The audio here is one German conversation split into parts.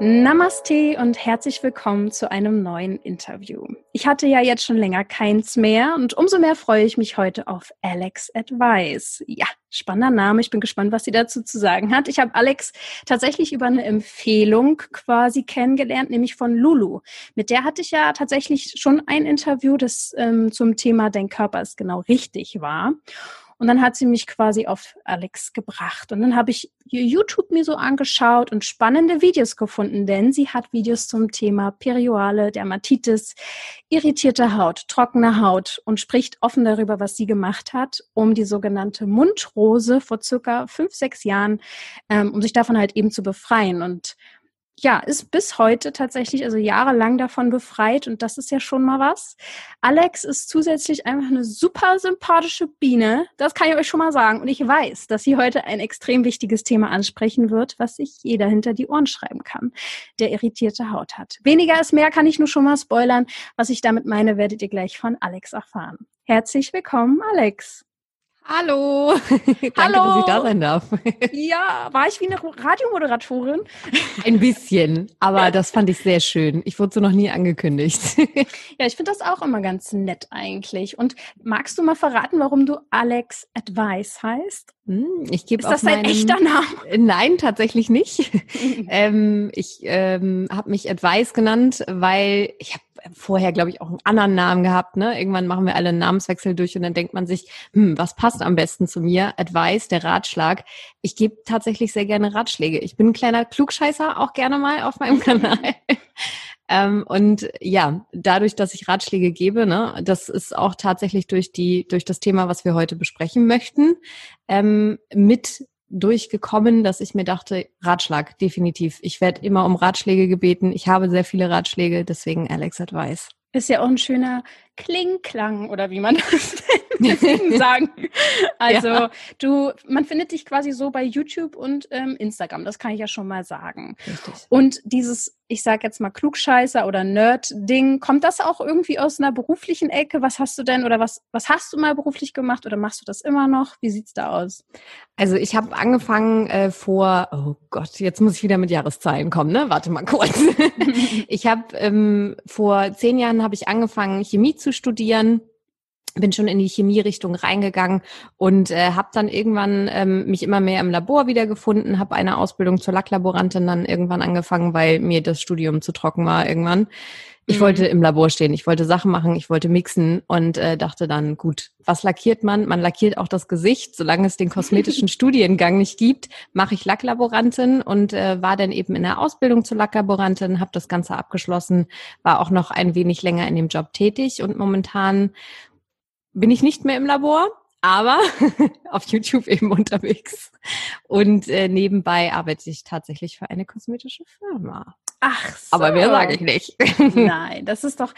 Namaste und herzlich willkommen zu einem neuen Interview. Ich hatte ja jetzt schon länger keins mehr und umso mehr freue ich mich heute auf Alex Advice. Ja, spannender Name. Ich bin gespannt, was sie dazu zu sagen hat. Ich habe Alex tatsächlich über eine Empfehlung quasi kennengelernt, nämlich von Lulu. Mit der hatte ich ja tatsächlich schon ein Interview, das ähm, zum Thema Dein Körper ist genau richtig war. Und dann hat sie mich quasi auf Alex gebracht. Und dann habe ich YouTube mir so angeschaut und spannende Videos gefunden, denn sie hat Videos zum Thema Perioale, Dermatitis, irritierte Haut, trockene Haut und spricht offen darüber, was sie gemacht hat, um die sogenannte Mundrose vor circa fünf, sechs Jahren, ähm, um sich davon halt eben zu befreien. Und ja, ist bis heute tatsächlich, also jahrelang davon befreit und das ist ja schon mal was. Alex ist zusätzlich einfach eine super sympathische Biene, das kann ich euch schon mal sagen. Und ich weiß, dass sie heute ein extrem wichtiges Thema ansprechen wird, was sich jeder hinter die Ohren schreiben kann, der irritierte Haut hat. Weniger ist mehr, kann ich nur schon mal spoilern. Was ich damit meine, werdet ihr gleich von Alex erfahren. Herzlich willkommen, Alex. Hallo. Danke, Hallo. dass ich da sein darf. Ja, war ich wie eine Radiomoderatorin? Ein bisschen, aber das fand ich sehr schön. Ich wurde so noch nie angekündigt. Ja, ich finde das auch immer ganz nett eigentlich. Und magst du mal verraten, warum du Alex Advice heißt? Hm, Ich gebe Ist das dein echter Name? Nein, tatsächlich nicht. ähm, ich ähm, habe mich Advice genannt, weil ich habe vorher, glaube ich, auch einen anderen Namen gehabt. Ne? Irgendwann machen wir alle einen Namenswechsel durch und dann denkt man sich, hm, was passt am besten zu mir? Advice, der Ratschlag. Ich gebe tatsächlich sehr gerne Ratschläge. Ich bin ein kleiner Klugscheißer, auch gerne mal auf meinem Kanal. Ähm, und ja, dadurch, dass ich Ratschläge gebe, ne, das ist auch tatsächlich durch die, durch das Thema, was wir heute besprechen möchten, ähm, mit durchgekommen, dass ich mir dachte, Ratschlag, definitiv. Ich werde immer um Ratschläge gebeten. Ich habe sehr viele Ratschläge, deswegen Alex Advice. Ist ja auch ein schöner Klingklang oder wie man das sagen. Also Ja. du, man findet dich quasi so bei YouTube und ähm, Instagram. Das kann ich ja schon mal sagen. Richtig. Und dieses, ich sag jetzt mal Klugscheißer oder Nerd-Ding, kommt das auch irgendwie aus einer beruflichen Ecke? Was hast du denn oder was, was hast du mal beruflich gemacht oder machst du das immer noch? Wie sieht's da aus? Also ich habe angefangen äh, vor, oh Gott, jetzt muss ich wieder mit Jahreszahlen kommen, ne? Warte mal kurz. ich habe ähm, vor zehn Jahren habe ich angefangen, Chemie zu studieren. Bin schon in die Chemierichtung reingegangen und äh, habe dann irgendwann ähm, mich immer mehr im Labor wiedergefunden, habe eine Ausbildung zur Lacklaborantin dann irgendwann angefangen, weil mir das Studium zu trocken war irgendwann. Ich Mhm. wollte im Labor stehen, ich wollte Sachen machen, ich wollte mixen und äh, dachte dann, gut, was lackiert man? Man lackiert auch das Gesicht. Solange es den kosmetischen Studiengang nicht gibt, mache ich Lacklaborantin und äh, war dann eben in der Ausbildung zur Lacklaborantin, habe das Ganze abgeschlossen, war auch noch ein wenig länger in dem Job tätig und momentan bin ich nicht mehr im Labor, aber auf YouTube eben unterwegs. Und äh, nebenbei arbeite ich tatsächlich für eine kosmetische Firma. Ach so. Aber mehr sage ich nicht. Nein, das ist doch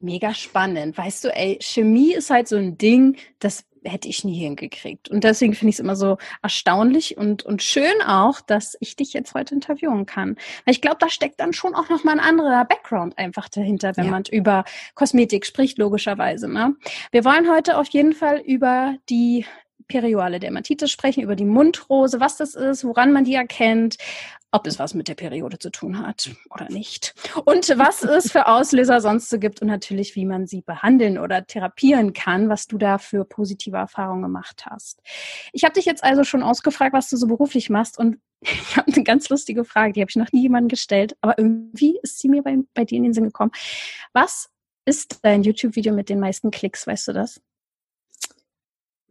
mega spannend. Weißt du, ey, Chemie ist halt so ein Ding, das hätte ich nie hingekriegt. Und deswegen finde ich es immer so erstaunlich und, und schön auch, dass ich dich jetzt heute interviewen kann. Weil ich glaube, da steckt dann schon auch nochmal ein anderer Background einfach dahinter, wenn Ja. man über Kosmetik spricht, logischerweise. Ne? Wir wollen heute auf jeden Fall über die perioale Dermatitis sprechen, über die Mundrose, was das ist, woran man die erkennt, ob es was mit der Periode zu tun hat oder nicht. Und was es für Auslöser sonst so gibt und natürlich, wie man sie behandeln oder therapieren kann, was du da für positive Erfahrungen gemacht hast. Ich habe dich jetzt also schon ausgefragt, was du so beruflich machst und ich habe eine ganz lustige Frage, die habe ich noch nie jemandem gestellt, aber irgendwie ist sie mir bei, bei dir in den Sinn gekommen. Was ist dein YouTube-Video mit den meisten Klicks, weißt du das?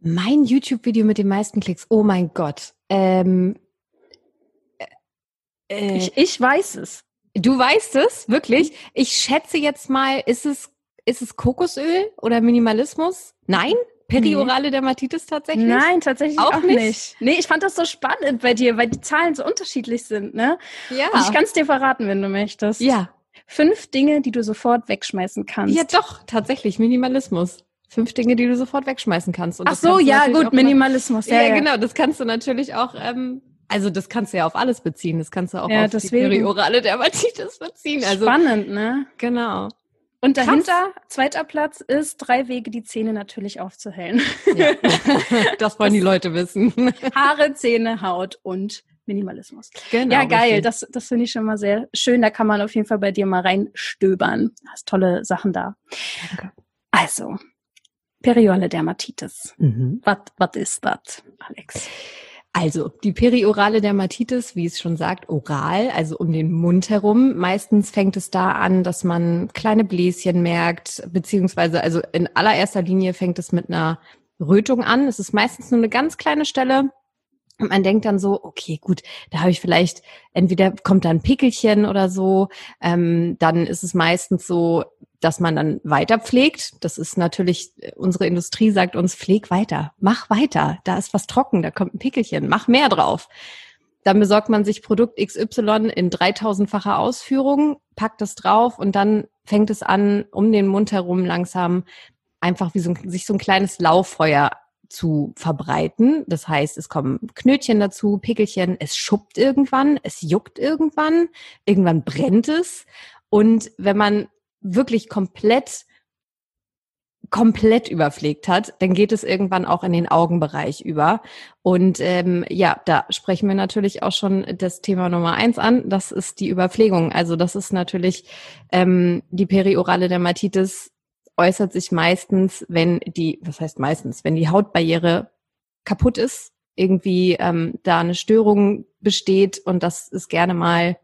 Mein YouTube-Video mit den meisten Klicks. Oh mein Gott. Ähm, äh, Ich, ich weiß es. du weißt es, wirklich. Ich schätze jetzt mal, ist es, ist es Kokosöl oder Minimalismus? Nein? Periorale Dermatitis tatsächlich? Nein, tatsächlich auch, Auch nicht. nicht? Nee, ich fand das so spannend bei dir, weil die Zahlen so unterschiedlich sind, ne? Ja. Und ich kann es dir verraten, wenn du möchtest. ja. Fünf Dinge, die du sofort wegschmeißen kannst. Ja, doch, tatsächlich. Minimalismus. Fünf Dinge, die du sofort wegschmeißen kannst. Und Ach das so, ja, gut, auch immer- Minimalismus. Ja, genau. Das kannst du natürlich auch ähm, also das kannst du ja auf alles beziehen. Das kannst du auch Ja, auf deswegen. die periorale Dermatitis beziehen. Also Spannend, ne? genau. Und Krass. dahinter, zweiter Platz, ist drei Wege, die Zähne natürlich aufzuhellen. Ja. das wollen die Leute wissen. Haare, Zähne, Haut und Minimalismus. Genau, ja, geil. richtig. Das, das finde ich schon mal sehr schön. Da kann man auf jeden Fall bei dir mal reinstöbern. Hast tolle Sachen da. Danke. Also, Periole Dermatitis. Mhm. Was ist das, Alex? Also, die periorale Dermatitis, wie es schon sagt, oral, also um den Mund herum. Meistens fängt es da an, dass man kleine Bläschen merkt, beziehungsweise, also in allererster Linie fängt es mit einer Rötung an. Es ist meistens nur eine ganz kleine Stelle. Und man denkt dann so, okay, gut, da habe ich vielleicht, entweder kommt da ein Pickelchen oder so, ähm, dann ist es meistens so, dass man dann weiter pflegt. Das ist natürlich, unsere Industrie sagt uns, pfleg weiter, mach weiter, da ist was trocken, da kommt ein Pickelchen, mach mehr drauf. Dann besorgt man sich Produkt XY in 3000-facher Ausführung, packt es drauf und dann fängt es an, um den Mund herum langsam einfach wie so sich so ein kleines Lauffeuer zu verbreiten. Das heißt, es kommen Knötchen dazu, Pickelchen, es schuppt irgendwann, es juckt irgendwann, irgendwann brennt es. Und wenn man wirklich komplett komplett überpflegt hat, dann geht es irgendwann auch in den Augenbereich über. Und ähm, ja, da sprechen wir natürlich auch schon das Thema Nummer eins an. Das ist die Überpflegung. Also das ist natürlich ähm, die periorale Dermatitis äußert sich meistens, wenn die, was heißt meistens, wenn die Hautbarriere kaputt ist, irgendwie ähm, da eine Störung besteht und das ist gerne mal,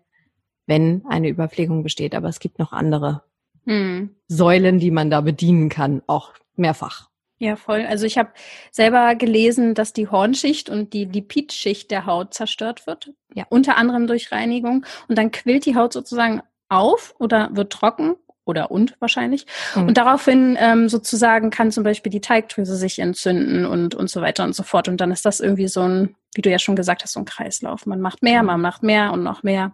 wenn eine Überpflegung besteht. Aber es gibt noch andere Hm. Säulen, die man da bedienen kann, auch mehrfach. Ja, voll. Also ich habe selber gelesen, dass die Hornschicht und die Lipidschicht der Haut zerstört wird. Ja. Unter anderem durch Reinigung. Und dann quillt die Haut sozusagen auf oder wird trocken oder und wahrscheinlich. Mhm. Und daraufhin ähm, sozusagen kann zum Beispiel die Teigdrüse sich entzünden und, und so weiter und so fort. Und dann ist das irgendwie so ein, wie du ja schon gesagt hast, so ein Kreislauf. Man macht mehr, man macht mehr und noch mehr.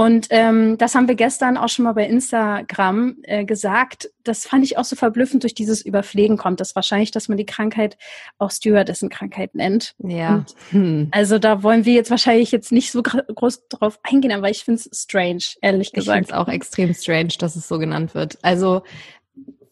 Und ähm, das haben wir gestern auch schon mal bei Instagram äh, gesagt. Das fand ich auch so verblüffend, durch dieses Überpflegen kommt das wahrscheinlich, dass man die Krankheit auch Stewardessen-Krankheit nennt. Ja. Hm. Also da wollen wir jetzt wahrscheinlich jetzt nicht so gr- groß drauf eingehen, aber ich finde es strange, ehrlich Ich finde gesagt. es auch extrem strange, dass es so genannt wird. Also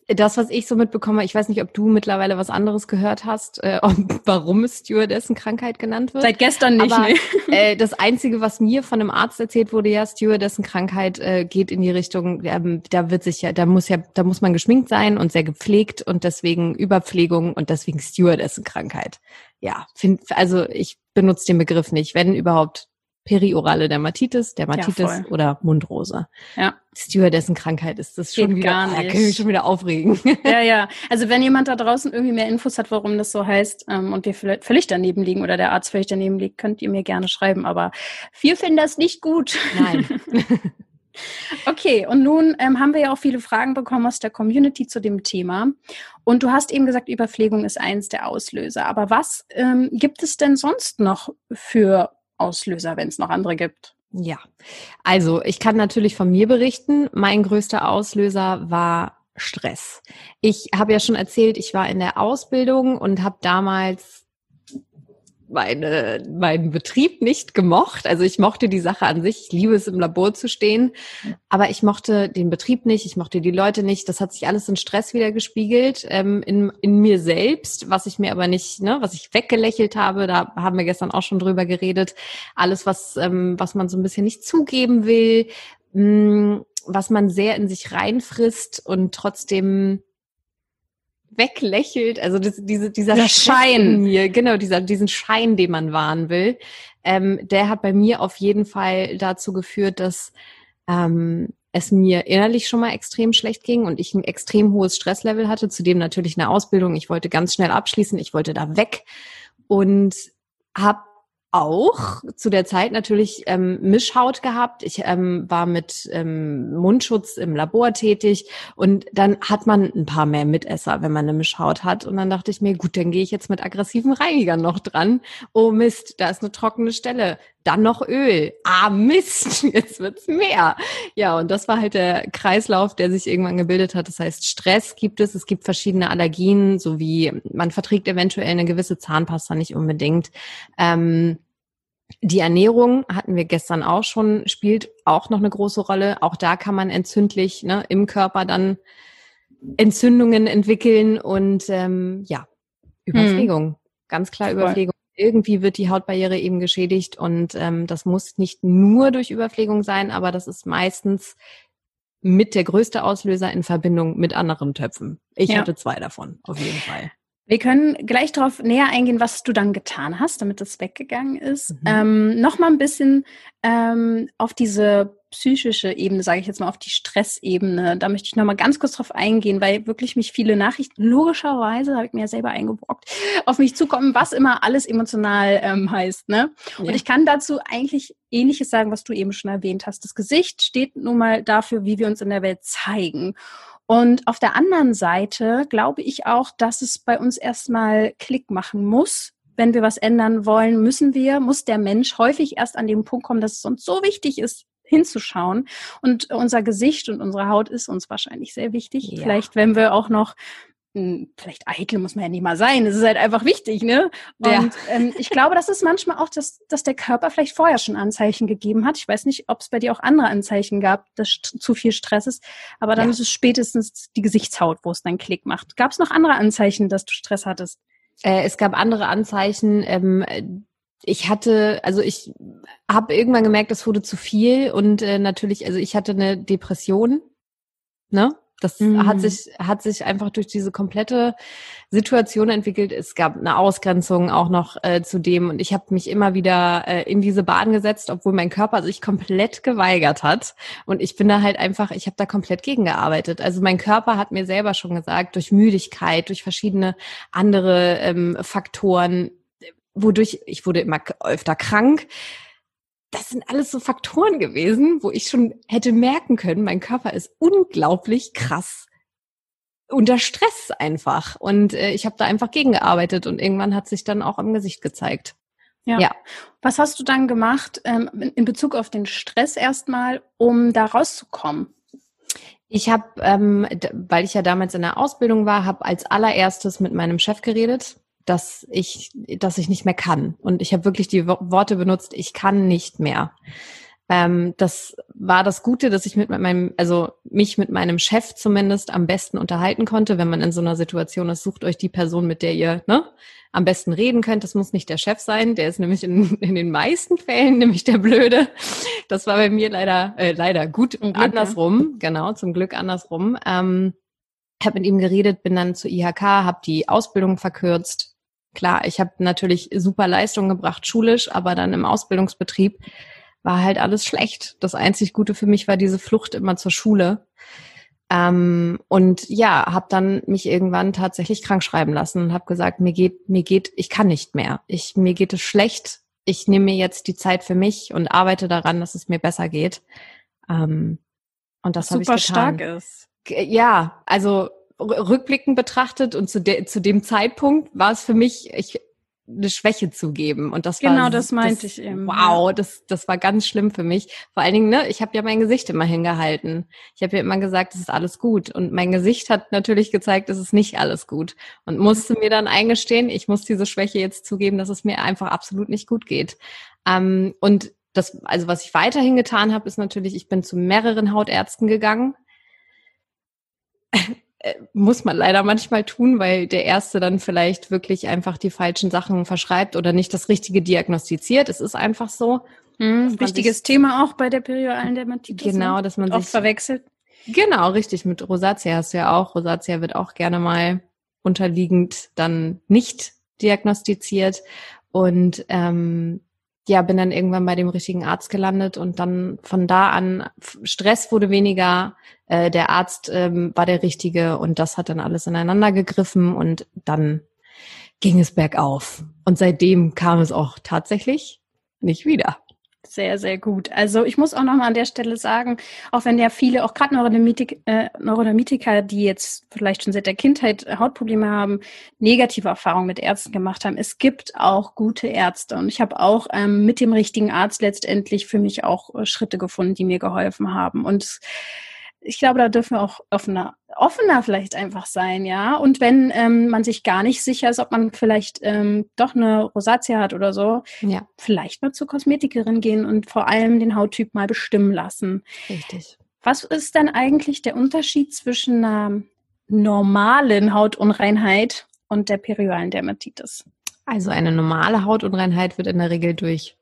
das, was ich so mitbekomme, ich weiß nicht, ob du mittlerweile was anderes gehört hast, äh, ob, warum es Stewardessen-Krankheit genannt wird. Seit gestern nicht, Aber ne? äh, das Einzige, was mir von einem Arzt erzählt wurde, ja, Stewardessen-Krankheit äh, geht in die Richtung, ähm, da wird sich ja, da muss ja, da muss man geschminkt sein und sehr gepflegt und deswegen Überpflegung und deswegen Stewardessen-Krankheit. Ja, find, also ich benutze den Begriff nicht, wenn überhaupt periorale Dermatitis, Dermatitis voll. oder Mundrose. Ja. Stewardessen-Krankheit ist das schon Geht wieder, gar oh, da nicht. kann ich mich schon wieder aufregen. Ja, ja. Also wenn jemand da draußen irgendwie mehr Infos hat, warum das so heißt ähm, und wir vielleicht völlig daneben liegen oder der Arzt völlig daneben liegt, könnt ihr mir gerne schreiben. Aber wir finden das nicht gut. Nein. Okay, und nun ähm, haben wir ja auch viele Fragen bekommen aus der Community zu dem Thema. Und du hast eben gesagt, Überpflegung ist eins der Auslöser. Aber was ähm, gibt es denn sonst noch für Auslöser, wenn es noch andere gibt? Ja, also ich kann natürlich von mir berichten. Mein größter Auslöser war Stress. Ich habe ja schon erzählt, ich war in der Ausbildung und habe damals meine, meinen Betrieb nicht gemocht. Also ich mochte die Sache an sich. Ich liebe es, im Labor zu stehen. Aber ich mochte den Betrieb nicht. Ich mochte die Leute nicht. Das hat sich alles in Stress wieder gespiegelt, ähm, in, in mir selbst, was ich mir aber nicht, ne, was ich weggelächelt habe. Da haben wir gestern auch schon drüber geredet. Alles, was, ähm, was man so ein bisschen nicht zugeben will, mh, was man sehr in sich reinfrisst und trotzdem weglächelt, also das, diese, dieser Der Schein. in mir, genau, dieser, diesen Schein, den man wahren will, ähm, der hat bei mir auf jeden Fall dazu geführt, dass ähm, es mir innerlich schon mal extrem schlecht ging und ich ein extrem hohes Stresslevel hatte, zudem natürlich eine Ausbildung. Ich wollte ganz schnell abschließen, ich wollte da weg und habe auch zu der Zeit natürlich ähm, Mischhaut gehabt. Ich ähm, war mit ähm, Mundschutz im Labor tätig und dann hat man ein paar mehr Mitesser, wenn man eine Mischhaut hat. Und dann dachte ich mir, gut, dann gehe ich jetzt mit aggressiven Reinigern noch dran. Oh Mist, da ist eine trockene Stelle. Dann noch Öl. Ah Mist, jetzt wird's mehr. Ja, und das war halt der Kreislauf, der sich irgendwann gebildet hat. Das heißt, Stress gibt es, es gibt verschiedene Allergien, sowie man verträgt eventuell eine gewisse Zahnpasta nicht unbedingt. Ähm, Die Ernährung hatten wir gestern auch schon, spielt auch noch eine große Rolle. Auch da kann man entzündlich ne, im Körper dann Entzündungen entwickeln und ähm, ja, Überpflegung. Hm. Ganz klar Überpflegung. Irgendwie wird die Hautbarriere eben geschädigt und ähm, das muss nicht nur durch Überpflegung sein, aber das ist meistens mit der größte Auslöser in Verbindung mit anderen Töpfen. Ich ja. hatte zwei davon, auf jeden Fall. Wir können gleich darauf näher eingehen, was du dann getan hast, damit das weggegangen ist. Mhm. Ähm, noch mal ein bisschen ähm, auf diese psychische Ebene, sage ich jetzt mal, auf die Stressebene. Da möchte ich noch mal ganz kurz drauf eingehen, weil wirklich mich viele Nachrichten, logischerweise, habe ich mir ja selber eingebrockt, auf mich zukommen, was immer alles emotional ähm, heißt. Ne? Ja. Und ich kann dazu eigentlich Ähnliches sagen, was du eben schon erwähnt hast. Das Gesicht steht nun mal dafür, wie wir uns in der Welt zeigen. Und auf der anderen Seite glaube ich auch, dass es bei uns erstmal Klick machen muss. Wenn wir was ändern wollen, müssen wir, muss der Mensch häufig erst an den Punkt kommen, dass es uns so wichtig ist, hinzuschauen. Und unser Gesicht und unsere Haut ist uns wahrscheinlich sehr wichtig. Ja. Vielleicht, wenn wir auch noch vielleicht eitel muss man ja nicht mal sein, es ist halt einfach wichtig, ne? Und ja. ähm, ich glaube, das ist manchmal auch, dass, dass der Körper vielleicht vorher schon Anzeichen gegeben hat. Ich weiß nicht, ob es bei dir auch andere Anzeichen gab, dass zu viel Stress ist, aber dann ja. ist es spätestens die Gesichtshaut, wo es dann Klick macht. Gab es noch andere Anzeichen, dass du Stress hattest? Äh, es gab andere Anzeichen. Ähm, ich hatte, also ich habe irgendwann gemerkt, es wurde zu viel und äh, natürlich, also ich hatte eine Depression, ne? Das mhm. hat sich, hat sich einfach durch diese komplette Situation entwickelt. Es gab eine Ausgrenzung auch noch äh, zu dem und ich habe mich immer wieder äh, in diese Bahn gesetzt, obwohl mein Körper sich komplett geweigert hat. Und ich bin da halt einfach, ich habe da komplett gegengearbeitet. Also mein Körper hat mir selber schon gesagt, durch Müdigkeit, durch verschiedene andere ähm, Faktoren, wodurch ich wurde immer öfter krank das sind alles so Faktoren gewesen, wo ich schon hätte merken können, mein Körper ist unglaublich krass unter Stress einfach. Und äh, ich habe da einfach gegengearbeitet und irgendwann hat sich dann auch am Gesicht gezeigt. Ja. ja. Was hast du dann gemacht ähm, in Bezug auf den Stress erstmal, um da rauszukommen? Ich habe, ähm, weil ich ja damals in der Ausbildung war, habe als allererstes mit meinem Chef geredet dass ich, dass ich nicht mehr kann. Und ich habe wirklich die Worte benutzt, ich kann nicht mehr. Ähm, das war das Gute, dass ich mit meinem, also mich mit meinem Chef zumindest am besten unterhalten konnte, wenn man in so einer Situation ist, sucht euch die Person, mit der ihr ne, am besten reden könnt. Das muss nicht der Chef sein, der ist nämlich in, in den meisten Fällen nämlich der Blöde. Das war bei mir leider, äh, leider gut Glück, andersrum, ja. genau, zum Glück andersrum. Ähm, habe mit ihm geredet, bin dann zur IHK, habe die Ausbildung verkürzt, klar, ich habe natürlich super Leistungen gebracht, schulisch, aber dann im Ausbildungsbetrieb war halt alles schlecht. Das einzig Gute für mich war diese Flucht immer zur Schule. Ähm, und ja, habe dann mich irgendwann tatsächlich krank schreiben lassen und habe gesagt, mir geht, mir geht, ich kann nicht mehr. Ich, mir geht es schlecht. Ich nehme mir jetzt die Zeit für mich und arbeite daran, dass es mir besser geht. Ähm, und das habe ich getan. Super stark ist. Ja, also rückblickend betrachtet und zu, de, zu dem Zeitpunkt war es für mich ich, eine Schwäche zugeben und das genau war, das meinte das, ich eben wow das das war ganz schlimm für mich. Vor allen Dingen ne ich habe ja mein Gesicht immer hingehalten. Ich habe ja immer gesagt es ist alles gut. Und mein Gesicht hat natürlich gezeigt es ist nicht alles gut. Und musste mir dann eingestehen ich muss diese Schwäche jetzt zugeben dass es mir einfach absolut nicht gut geht. Ähm, und das also was ich weiterhin getan habe ist natürlich ich bin zu mehreren Hautärzten gegangen muss man leider manchmal tun, weil der Erste dann vielleicht wirklich einfach die falschen Sachen verschreibt oder nicht das Richtige diagnostiziert. Es ist einfach so. Mhm, wichtiges sich, Thema auch bei der perioralen Dermatitis. Genau, ne? dass man oft sich verwechselt. Genau, richtig. Mit Rosatia hast du ja auch. Rosatia wird auch gerne mal unterliegend dann nicht diagnostiziert. Und ähm, ja, bin dann irgendwann bei dem richtigen Arzt gelandet und dann von da an, Stress wurde weniger, äh, der Arzt ähm, war der richtige und das hat dann alles ineinander gegriffen und dann ging es bergauf. Und seitdem kam es auch tatsächlich nicht wieder. Sehr, sehr gut. Also ich muss auch nochmal an der Stelle sagen, auch wenn ja viele, auch gerade Neurodermitik, äh, Neurodermitiker, die jetzt vielleicht schon seit der Kindheit Hautprobleme haben, negative Erfahrungen mit Ärzten gemacht haben, es gibt auch gute Ärzte. Und ich habe auch ähm, mit dem richtigen Arzt letztendlich für mich auch äh, Schritte gefunden, die mir geholfen haben. Und ich glaube, da dürfen wir auch offener, offener vielleicht einfach sein, ja. Und wenn ähm, man sich gar nicht sicher ist, ob man vielleicht ähm, doch eine Rosatia hat oder so, ja. vielleicht mal zur Kosmetikerin gehen und vor allem den Hauttyp mal bestimmen lassen. Richtig. Was ist denn eigentlich der Unterschied zwischen einer normalen Hautunreinheit und der perioralen Dermatitis? Also eine normale Hautunreinheit wird in der Regel durch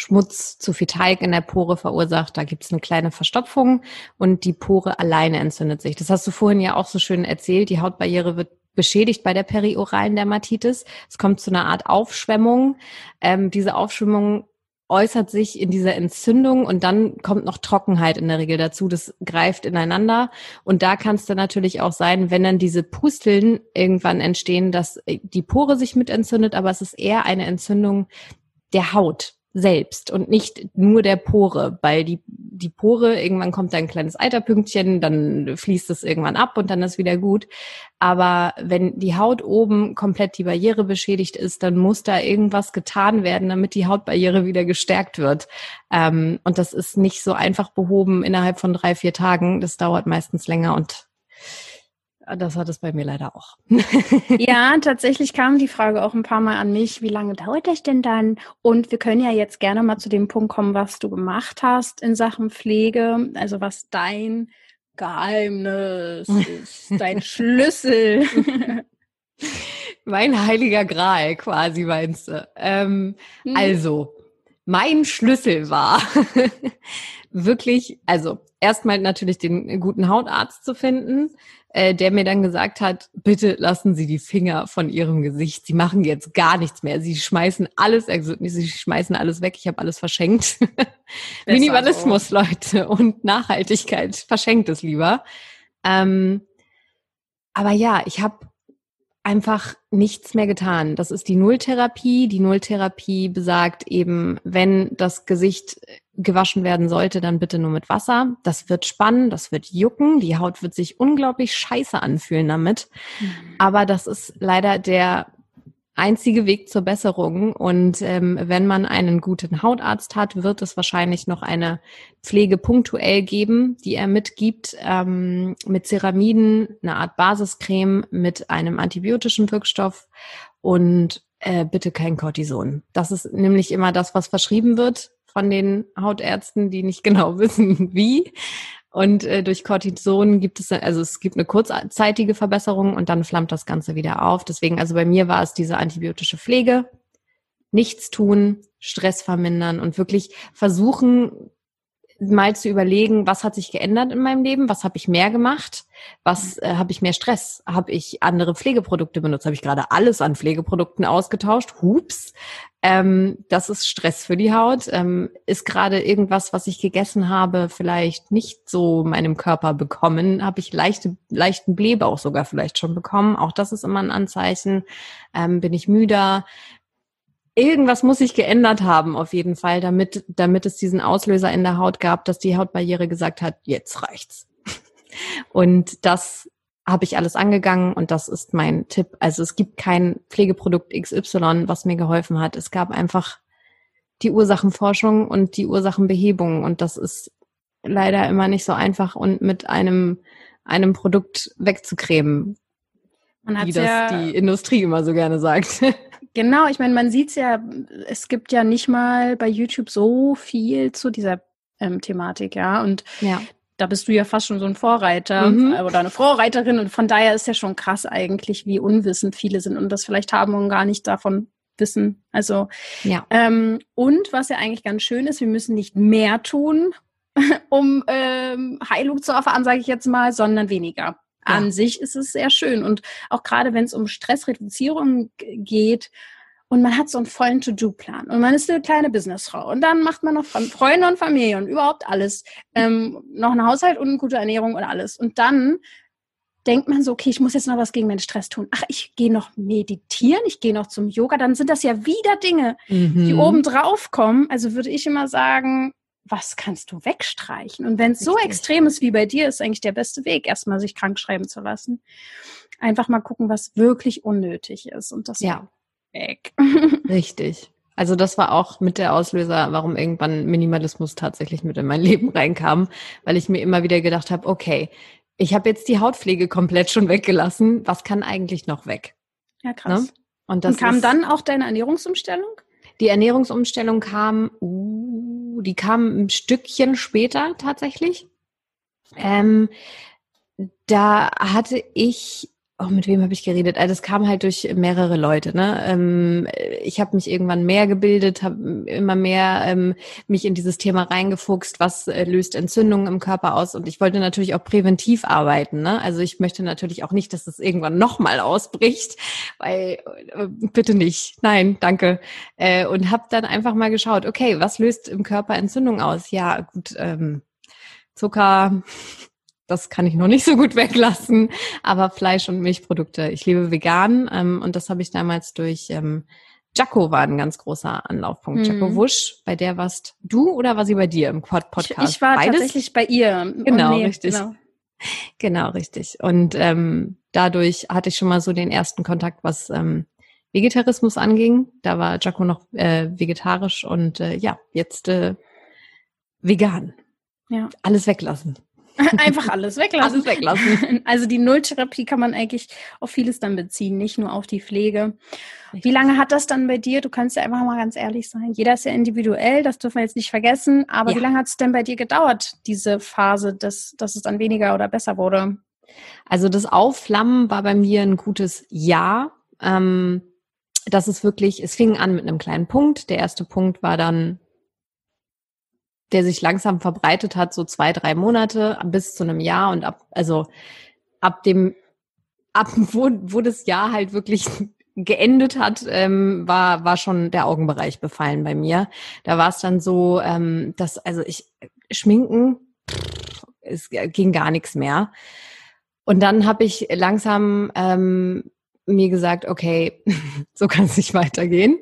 Schmutz, zu viel Teig in der Pore verursacht. Da gibt es eine kleine Verstopfung und die Pore alleine entzündet sich. Das hast du vorhin ja auch so schön erzählt. Die Hautbarriere wird beschädigt bei der perioralen Dermatitis. Es kommt zu einer Art Aufschwemmung. Ähm, diese Aufschwemmung äußert sich in dieser Entzündung und dann kommt noch Trockenheit in der Regel dazu. Das greift ineinander. Und da kann es dann natürlich auch sein, wenn dann diese Pusteln irgendwann entstehen, dass die Pore sich mit entzündet, aber es ist eher eine Entzündung der Haut selbst und nicht nur der Pore, weil die, die Pore, irgendwann kommt da ein kleines Eiterpünktchen, dann fließt es irgendwann ab und dann ist wieder gut. Aber wenn die Haut oben komplett die Barriere beschädigt ist, dann muss da irgendwas getan werden, damit die Hautbarriere wieder gestärkt wird. Ähm, und das ist nicht so einfach behoben innerhalb von drei, vier Tagen. Das dauert meistens länger und das hat es bei mir leider auch. ja, tatsächlich kam die Frage auch ein paar Mal an mich, wie lange dauert das denn dann? Und wir können ja jetzt gerne mal zu dem Punkt kommen, was du gemacht hast in Sachen Pflege, also was dein Geheimnis ist, dein Schlüssel. mein heiliger Gral quasi meinst du. Ähm, hm. Also, mein Schlüssel war wirklich, also erstmal natürlich den guten Hautarzt zu finden, äh, der mir dann gesagt hat, bitte lassen Sie die Finger von Ihrem Gesicht. Sie machen jetzt gar nichts mehr. Sie schmeißen alles, also Sie schmeißen alles weg. Ich habe alles verschenkt. Minimalismus. Leute, und Nachhaltigkeit. Verschenkt es lieber. Ähm, aber ja, ich habe einfach nichts mehr getan. Das ist die Nulltherapie. Die Nulltherapie besagt eben, wenn das Gesicht gewaschen werden sollte, dann bitte nur mit Wasser. Das wird spannen, das wird jucken, die Haut wird sich unglaublich scheiße anfühlen damit. Mhm. Aber das ist leider der einzige Weg zur Besserung. Und ähm, wenn man einen guten Hautarzt hat, wird es wahrscheinlich noch eine Pflege punktuell geben, die er mitgibt, ähm, mit Ceramiden, eine Art Basiscreme mit einem antibiotischen Wirkstoff und äh, bitte kein Cortison. Das ist nämlich immer das, was verschrieben wird von den Hautärzten, die nicht genau wissen, wie. Und äh, durch Cortison gibt es, also es gibt eine kurzzeitige Verbesserung und dann flammt das Ganze wieder auf. Deswegen, also bei mir war es diese antibiotische Pflege, nichts tun, Stress vermindern und wirklich versuchen, mal zu überlegen, was hat sich geändert in meinem Leben, was habe ich mehr gemacht, was äh, habe ich mehr Stress, habe ich andere Pflegeprodukte benutzt, habe ich gerade alles an Pflegeprodukten ausgetauscht, hups, ähm, das ist Stress für die Haut, ähm, ist gerade irgendwas, was ich gegessen habe, vielleicht nicht so meinem Körper bekommen, habe ich leichte, leichten Blähbauch sogar vielleicht schon bekommen, auch das ist immer ein Anzeichen, ähm, bin ich müder, irgendwas muss sich geändert haben, auf jeden Fall, damit, damit es diesen Auslöser in der Haut gab, dass die Hautbarriere gesagt hat, jetzt reicht's. Und das habe ich alles angegangen und das ist mein Tipp. Also es gibt kein Pflegeprodukt XY, was mir geholfen hat. Es gab einfach die Ursachenforschung und die Ursachenbehebung und das ist leider immer nicht so einfach und mit einem einem Produkt wegzucremen, wie das ja die Industrie immer so gerne sagt. Genau, ich meine, man sieht es ja, es gibt ja nicht mal bei YouTube so viel zu dieser ähm, Thematik, ja. Und ja. da bist du ja fast schon so ein Vorreiter mhm. Äh, oder eine Vorreiterin. Und von daher ist ja schon krass eigentlich, wie unwissend viele sind und das vielleicht haben und gar nicht davon wissen. Also ja. Ähm, und was ja eigentlich ganz schön ist, wir müssen nicht mehr tun, um ähm, Heilung zu erfahren, sage ich jetzt mal, sondern weniger. Ja. An sich ist es sehr schön. Und auch gerade wenn es um Stressreduzierung geht und man hat so einen vollen To-Do-Plan und man ist eine kleine Businessfrau und dann macht man noch Freunde und Familie und überhaupt alles, ähm, noch einen Haushalt und eine gute Ernährung und alles. Und dann denkt man so, okay, ich muss jetzt noch was gegen meinen Stress tun. Ach, ich gehe noch meditieren, ich gehe noch zum Yoga. Dann sind das ja wieder Dinge, mhm. die oben drauf kommen. Also würde ich immer sagen, was kannst du wegstreichen? Und wenn es so extrem ist wie bei dir, ist eigentlich der beste Weg, erstmal sich krank schreiben zu lassen. Einfach mal gucken, was wirklich unnötig ist und das ja. weg. Richtig. Also das war auch mit der Auslöser, warum irgendwann Minimalismus tatsächlich mit in mein Leben reinkam, weil ich mir immer wieder gedacht habe, okay, ich habe jetzt die Hautpflege komplett schon weggelassen. Was kann eigentlich noch weg? Ja, krass. Ne? Und, das Und kam dann auch deine Ernährungsumstellung? Die Ernährungsumstellung kam, uh, die kam ein Stückchen später tatsächlich. Ähm, da hatte ich Oh, mit wem habe ich geredet? Also es kam halt durch mehrere Leute. Ne? Ähm, ich habe mich irgendwann mehr gebildet, habe immer mehr ähm, mich in dieses Thema reingefuchst, was äh, löst Entzündungen im Körper aus. Und ich wollte natürlich auch präventiv arbeiten. Ne? Also ich möchte natürlich auch nicht, dass es irgendwann nochmal ausbricht, weil äh, bitte nicht. Nein, danke. Äh, und habe dann einfach mal geschaut, okay, was löst im Körper Entzündung aus? Ja, gut, ähm, Zucker, das kann ich noch nicht so gut weglassen, aber Fleisch und Milchprodukte. Ich liebe vegan ähm, und das habe ich damals durch ähm, Jaco war ein ganz großer Anlaufpunkt. Mhm. Jaco Wusch, bei der warst du oder war sie bei dir im Podcast? Ich, ich war Beides? tatsächlich bei ihr. Genau, nee, richtig. Genau. genau, richtig. Und ähm, dadurch hatte ich schon mal so den ersten Kontakt, was ähm, Vegetarismus anging. Da war Jaco noch äh, vegetarisch und äh, ja, jetzt äh, vegan. Ja. Alles weglassen. Einfach alles weglassen. Alles weglassen. Also die Nulltherapie kann man eigentlich auf vieles dann beziehen, nicht nur auf die Pflege. Wie lange hat das dann bei dir? Du kannst ja einfach mal ganz ehrlich sein. Jeder ist ja individuell, das dürfen wir jetzt nicht vergessen. Aber ja. wie lange hat es denn bei dir gedauert, diese Phase, dass, dass es dann weniger oder besser wurde? Also das Aufflammen war bei mir ein gutes Jahr. Ähm, das ist wirklich, es fing an mit einem kleinen Punkt. Der erste Punkt war dann der sich langsam verbreitet hat, so zwei, drei Monate bis zu einem Jahr und ab, also ab dem, ab wo, wo das Jahr halt wirklich geendet hat, ähm, war, war schon der Augenbereich befallen bei mir. Da war es dann so, ähm, dass, also ich, schminken, es ging gar nichts mehr. Und dann habe ich langsam ähm, mir gesagt, okay, so kann es nicht weitergehen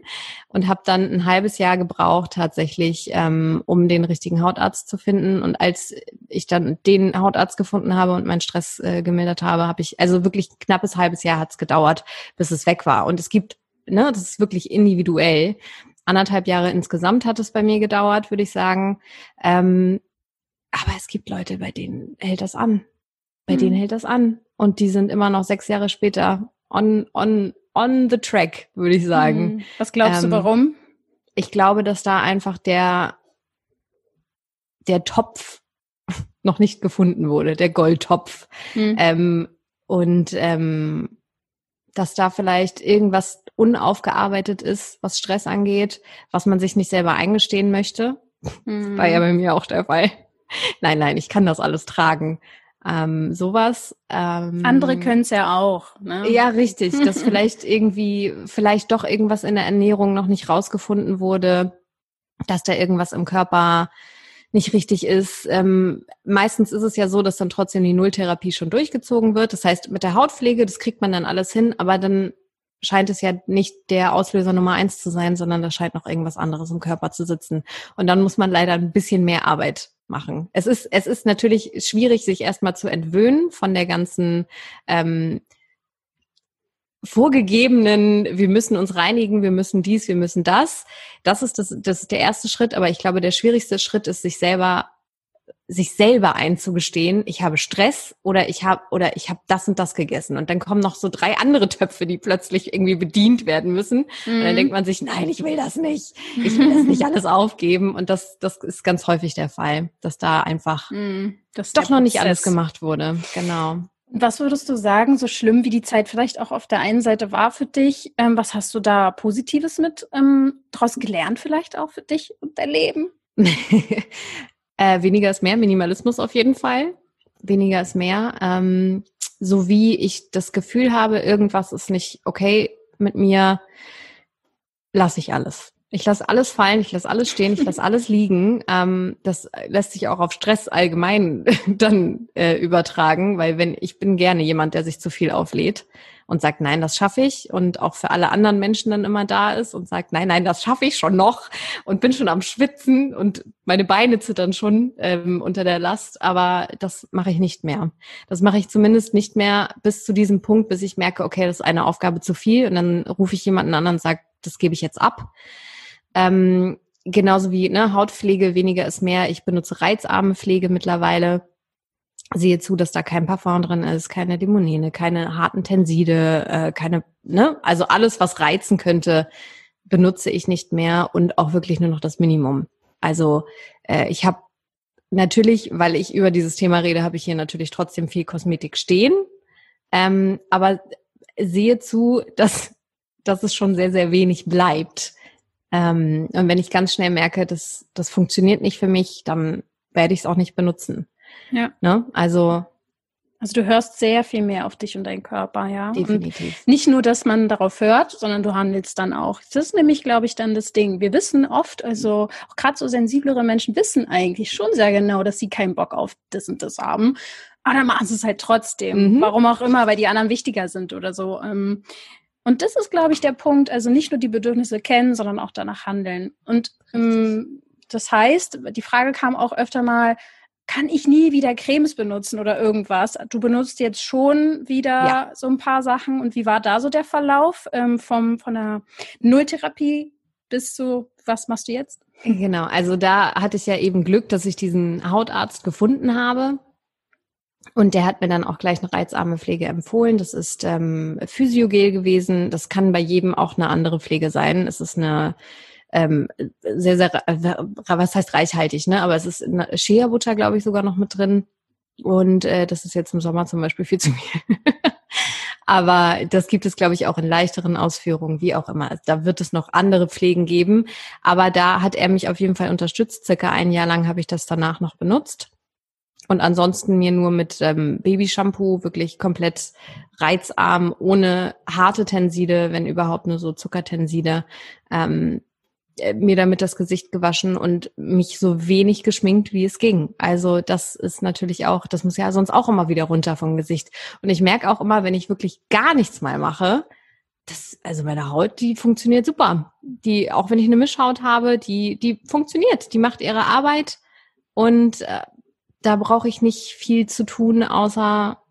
und habe dann ein halbes Jahr gebraucht tatsächlich, ähm, um den richtigen Hautarzt zu finden. Und als ich dann den Hautarzt gefunden habe und meinen Stress äh, gemildert habe, habe ich also wirklich knappes halbes Jahr hat es gedauert, bis es weg war. Und es gibt, ne, das ist wirklich individuell. Anderthalb Jahre insgesamt hat es bei mir gedauert, würde ich sagen. Ähm, aber es gibt Leute, bei denen hält das an. Bei mhm. denen hält das an. Und die sind immer noch sechs Jahre später on, on, on the track, würde ich sagen. Hm. Was glaubst ähm, du, warum? Ich glaube, dass da einfach der, der Topf noch nicht gefunden wurde, der Goldtopf. Mhm. Ähm, und ähm, dass da vielleicht irgendwas unaufgearbeitet ist, was Stress angeht, was man sich nicht selber eingestehen möchte. Mhm. War ja bei mir auch der Fall. Nein, nein, ich kann das alles tragen ähm, sowas. Ähm, Andere können es ja auch. Ne? Ja, richtig. Dass vielleicht irgendwie, vielleicht doch irgendwas in der Ernährung noch nicht rausgefunden wurde, dass da irgendwas im Körper nicht richtig ist. Ähm, meistens ist es ja so, dass dann trotzdem die Nulltherapie schon durchgezogen wird. Das heißt, mit der Hautpflege, das kriegt man dann alles hin, aber dann scheint es ja nicht der Auslöser Nummer eins zu sein, sondern da scheint noch irgendwas anderes im Körper zu sitzen. Und dann muss man leider ein bisschen mehr Arbeit machen. Es ist, es ist natürlich schwierig, sich erstmal zu entwöhnen von der ganzen ähm, vorgegebenen, wir müssen uns reinigen, wir müssen dies, wir müssen das. Das ist das, das ist der erste Schritt, aber ich glaube, der schwierigste Schritt ist, sich selber sich selber einzugestehen, ich habe Stress oder ich habe oder ich habe das und das gegessen und dann kommen noch so drei andere Töpfe, die plötzlich irgendwie bedient werden müssen mhm. und dann mhm. denkt man sich, nein, ich will das nicht, ich will das nicht alles aufgeben und das das ist ganz häufig der Fall, dass da einfach mhm. das doch noch nicht alles gemacht wurde, genau. Was würdest du sagen, so schlimm wie die Zeit vielleicht auch auf der einen Seite war für dich, ähm, was hast du da Positives mit ähm, daraus gelernt vielleicht auch für dich und dein Leben? Äh, weniger ist mehr, Minimalismus auf jeden Fall. Weniger ist mehr. Ähm, so wie ich das Gefühl habe, irgendwas ist nicht okay mit mir, lasse ich alles. Ich lasse alles fallen, ich lasse alles stehen, ich lasse alles liegen. Ähm, das lässt sich auch auf Stress allgemein dann äh, übertragen, weil wenn ich bin gerne jemand, der sich zu viel auflädt und sagt, nein, das schaffe ich und auch für alle anderen Menschen dann immer da ist und sagt, nein, nein, das schaffe ich schon noch und bin schon am Schwitzen und meine Beine zittern schon ähm, unter der Last, aber das mache ich nicht mehr. Das mache ich zumindest nicht mehr bis zu diesem Punkt, bis ich merke, okay, das ist eine Aufgabe zu viel und dann rufe ich jemanden an und sage, das gebe ich jetzt ab. Ähm, genauso wie ne, Hautpflege, weniger ist mehr. Ich benutze reizarme Pflege mittlerweile. Sehe zu, dass da kein Parfum drin ist, keine Limonene, keine harten Tenside, äh, keine, ne, also alles, was reizen könnte, benutze ich nicht mehr und auch wirklich nur noch das Minimum. Also äh, ich habe natürlich, weil ich über dieses Thema rede, habe ich hier natürlich trotzdem viel Kosmetik stehen, ähm, aber sehe zu, dass, dass es schon sehr, sehr wenig bleibt. Ähm, und wenn ich ganz schnell merke, dass das funktioniert nicht für mich, dann werde ich es auch nicht benutzen. Ja. Ne? Also also du hörst sehr viel mehr auf dich und deinen Körper, ja. Definitiv. Und nicht nur, dass man darauf hört, sondern du handelst dann auch. Das ist nämlich, glaube ich, dann das Ding. Wir wissen oft, also auch gerade so sensiblere Menschen wissen eigentlich schon sehr genau, dass sie keinen Bock auf das und das haben. Aber dann machen sie es halt trotzdem. Mhm. Warum auch immer, weil die anderen wichtiger sind oder so. Ähm, und das ist, glaube ich, der Punkt. Also nicht nur die Bedürfnisse kennen, sondern auch danach handeln. Und ähm, das heißt, die Frage kam auch öfter mal, kann ich nie wieder Cremes benutzen oder irgendwas. Du benutzt jetzt schon wieder ja. so ein paar Sachen. Und wie war da so der Verlauf ähm, vom, von der Nulltherapie bis zu, was machst du jetzt? Genau, also da hatte ich ja eben Glück, dass ich diesen Hautarzt gefunden habe. Und der hat mir dann auch gleich eine reizarme Pflege empfohlen. Das ist ähm, Physiogel gewesen. Das kann bei jedem auch eine andere Pflege sein. Es ist eine ähm, sehr, sehr, was heißt reichhaltig, ne? Aber es ist Shea-Butter, glaube ich, sogar noch mit drin. Und äh, das ist jetzt im Sommer zum Beispiel viel zu viel. Aber das gibt es, glaube ich, auch in leichteren Ausführungen, wie auch immer. Da wird es noch andere Pflegen geben. Aber da hat er mich auf jeden Fall unterstützt. Circa ein Jahr lang habe ich das danach noch benutzt. Und ansonsten mir nur mit ähm, Babyshampoo wirklich komplett reizarm, ohne harte Tenside, wenn überhaupt nur so Zuckertenside, ähm, äh, mir damit das Gesicht gewaschen und mich so wenig geschminkt, wie es ging. Also das ist natürlich auch, das muss ja sonst auch immer wieder runter vom Gesicht. Und ich merke auch immer, wenn ich wirklich gar nichts mal mache, das, also meine Haut, die funktioniert super. Die, auch wenn ich eine Mischhaut habe, die, die funktioniert, die macht ihre Arbeit und äh, da brauche ich nicht viel zu tun, außer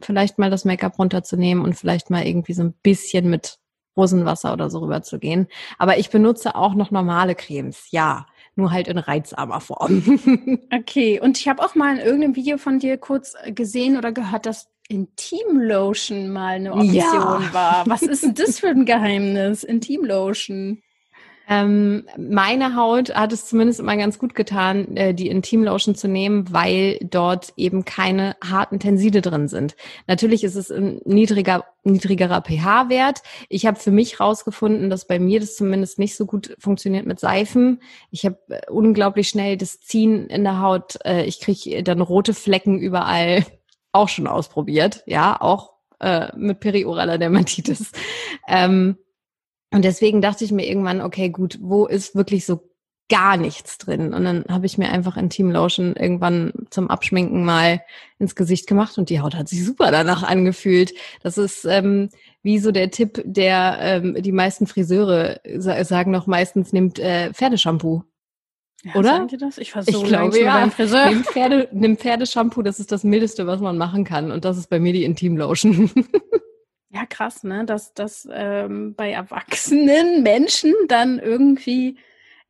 vielleicht mal das Make-up runterzunehmen und vielleicht mal irgendwie so ein bisschen mit Rosenwasser oder so rüber zu gehen. Aber ich benutze auch noch normale Cremes, ja. Nur halt in reizarmer Form. okay, und ich habe auch mal in irgendeinem Video von dir kurz gesehen oder gehört, dass Intimlotion mal eine Option ja. war. Was ist denn das für ein Geheimnis? Intimlotion. Ähm, meine Haut hat es zumindest immer ganz gut getan, äh, die Intimlotion zu nehmen, weil dort eben keine harten Tenside drin sind. Natürlich ist es ein niedriger, niedrigerer pH-Wert. Ich habe für mich rausgefunden, dass bei mir das zumindest nicht so gut funktioniert mit Seifen. Ich habe äh, unglaublich schnell das Ziehen in der Haut. Äh, ich kriege dann rote Flecken überall. Auch schon ausprobiert, ja, auch äh, mit perioraler Dermatitis. Ähm, und deswegen dachte ich mir irgendwann, okay, gut, wo ist wirklich so gar nichts drin? Und dann habe ich mir einfach Intim Lotion irgendwann zum Abschminken mal ins Gesicht gemacht und die Haut hat sich super danach angefühlt. Das ist ähm, wie so der Tipp, der ähm, die meisten Friseure sagen noch meistens, nimmt äh, Pferdeshampoo. Ja, Oder? Sagen die das? Ich versuche ich glaube, ja. beim Friseur. Nimm, Pferde, nimm Pferdeshampoo, das ist das Mildeste, was man machen kann. Und das ist bei mir die Intim Lotion. Ja, krass, ne? Dass, dass ähm, bei erwachsenen Menschen dann irgendwie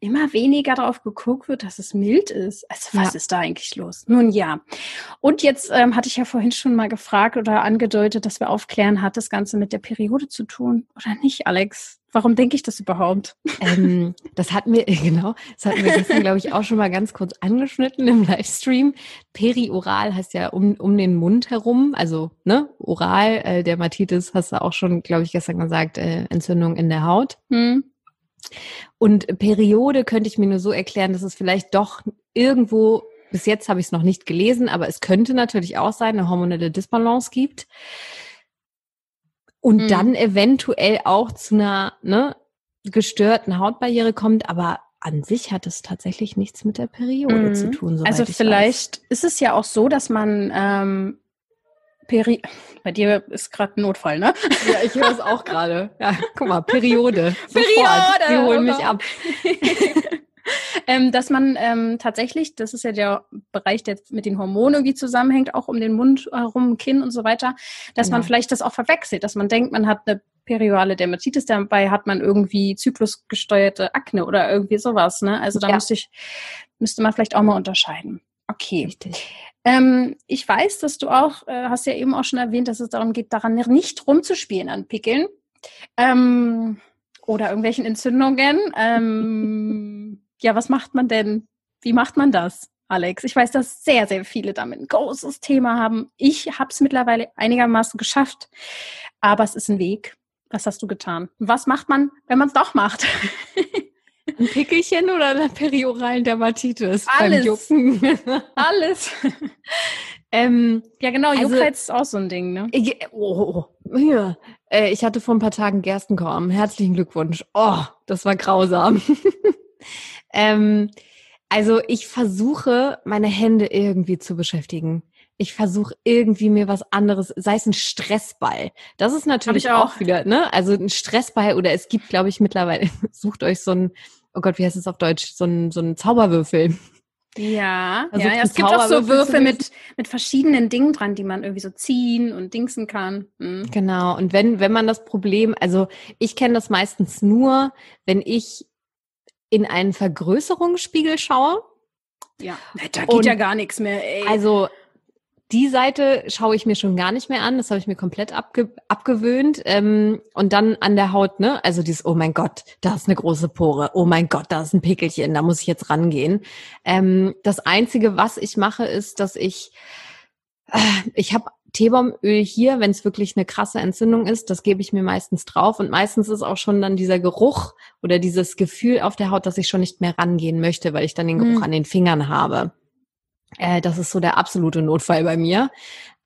immer weniger darauf geguckt wird, dass es mild ist. Also was ja. ist da eigentlich los? Nun ja. Und jetzt ähm, hatte ich ja vorhin schon mal gefragt oder angedeutet, dass wir aufklären, hat das Ganze mit der Periode zu tun oder nicht, Alex? Warum denke ich das überhaupt? Ähm, das hatten wir, genau, das hatten wir gestern, glaube ich, auch schon mal ganz kurz angeschnitten im Livestream. Perioral heißt ja um, um den Mund herum, also ne, oral, äh, Dermatitis hast du auch schon, glaube ich, gestern gesagt, äh, Entzündung in der Haut. Hm. Und Periode könnte ich mir nur so erklären, dass es vielleicht doch irgendwo, bis jetzt habe ich es noch nicht gelesen, aber es könnte natürlich auch sein, eine hormonelle Disbalance gibt und mhm. dann eventuell auch zu einer ne, gestörten Hautbarriere kommt, aber an sich hat es tatsächlich nichts mit der Periode mhm. zu tun. Also vielleicht ist es ja auch so, dass man ähm, Peri bei dir ist gerade ein Notfall, ne? Ja, ich höre es auch gerade. Ja, guck mal, Periode. Periode! Sie holen mich ab. ähm, dass man ähm, tatsächlich, das ist ja der Bereich, der mit den Hormonen irgendwie zusammenhängt, auch um den Mund herum, Kinn und so weiter, dass genau. man vielleicht das auch verwechselt, dass man denkt, man hat eine periorale Dermatitis, dabei hat man irgendwie zyklusgesteuerte Akne oder irgendwie sowas. Ne? Also da ja. müsste ich, müsste man vielleicht auch mal unterscheiden. Okay. Richtig. Ähm, ich weiß, dass du auch, äh, hast ja eben auch schon erwähnt, dass es darum geht, daran nicht rumzuspielen an Pickeln ähm, oder irgendwelchen Entzündungen. Ähm, ja, was macht man denn? Wie macht man das? Alex. Ich weiß, dass sehr, sehr viele damit ein großes Thema haben. Ich habe es mittlerweile einigermaßen geschafft, aber es ist ein Weg. Was hast du getan? Was macht man, wenn man es doch macht? Ein Pickelchen oder eine perioralen Dermatitis Alles. beim Jucken? Alles. ähm, ja, genau, also, Juckreiz ist auch so ein Ding, ne? Ich, oh, ja. Äh, ich hatte vor ein paar Tagen Gerstenkorn. Herzlichen Glückwunsch. Oh, das war grausam. ähm, also ich versuche, meine Hände irgendwie zu beschäftigen. Ich versuche irgendwie mir was anderes, sei es ein Stressball. Das ist natürlich auch. auch. wieder, ne? Also ein Stressball oder es gibt, glaube ich, mittlerweile, sucht euch so ein, oh Gott, wie heißt es auf Deutsch? So ein, so ein Zauberwürfel. Ja, ja, ja es gibt auch so Würfel mit, mit verschiedenen Dingen dran, die man irgendwie so ziehen und dingsen kann. Mhm. Genau. Und wenn, wenn man das Problem, also ich kenne das meistens nur, wenn ich in einen Vergrößerungsspiegel schaue. Ja, da geht und ja gar nichts mehr. Ey. Also die Seite schaue ich mir schon gar nicht mehr an. Das habe ich mir komplett abge abgewöhnt. Ähm, und dann an der Haut, ne? Also dieses, oh mein Gott, da ist eine große Pore. Oh mein Gott, da ist ein Pickelchen. Da muss ich jetzt rangehen. Ähm, das Einzige, was ich mache, ist, dass ich, äh, ich habe Teebaumöl hier, wenn es wirklich eine krasse Entzündung ist, das gebe ich mir meistens drauf. Und meistens ist auch schon dann dieser Geruch oder dieses Gefühl auf der Haut, dass ich schon nicht mehr rangehen möchte, weil ich dann den Geruch mhm. an den Fingern habe. Äh, das ist so der absolute Notfall bei mir.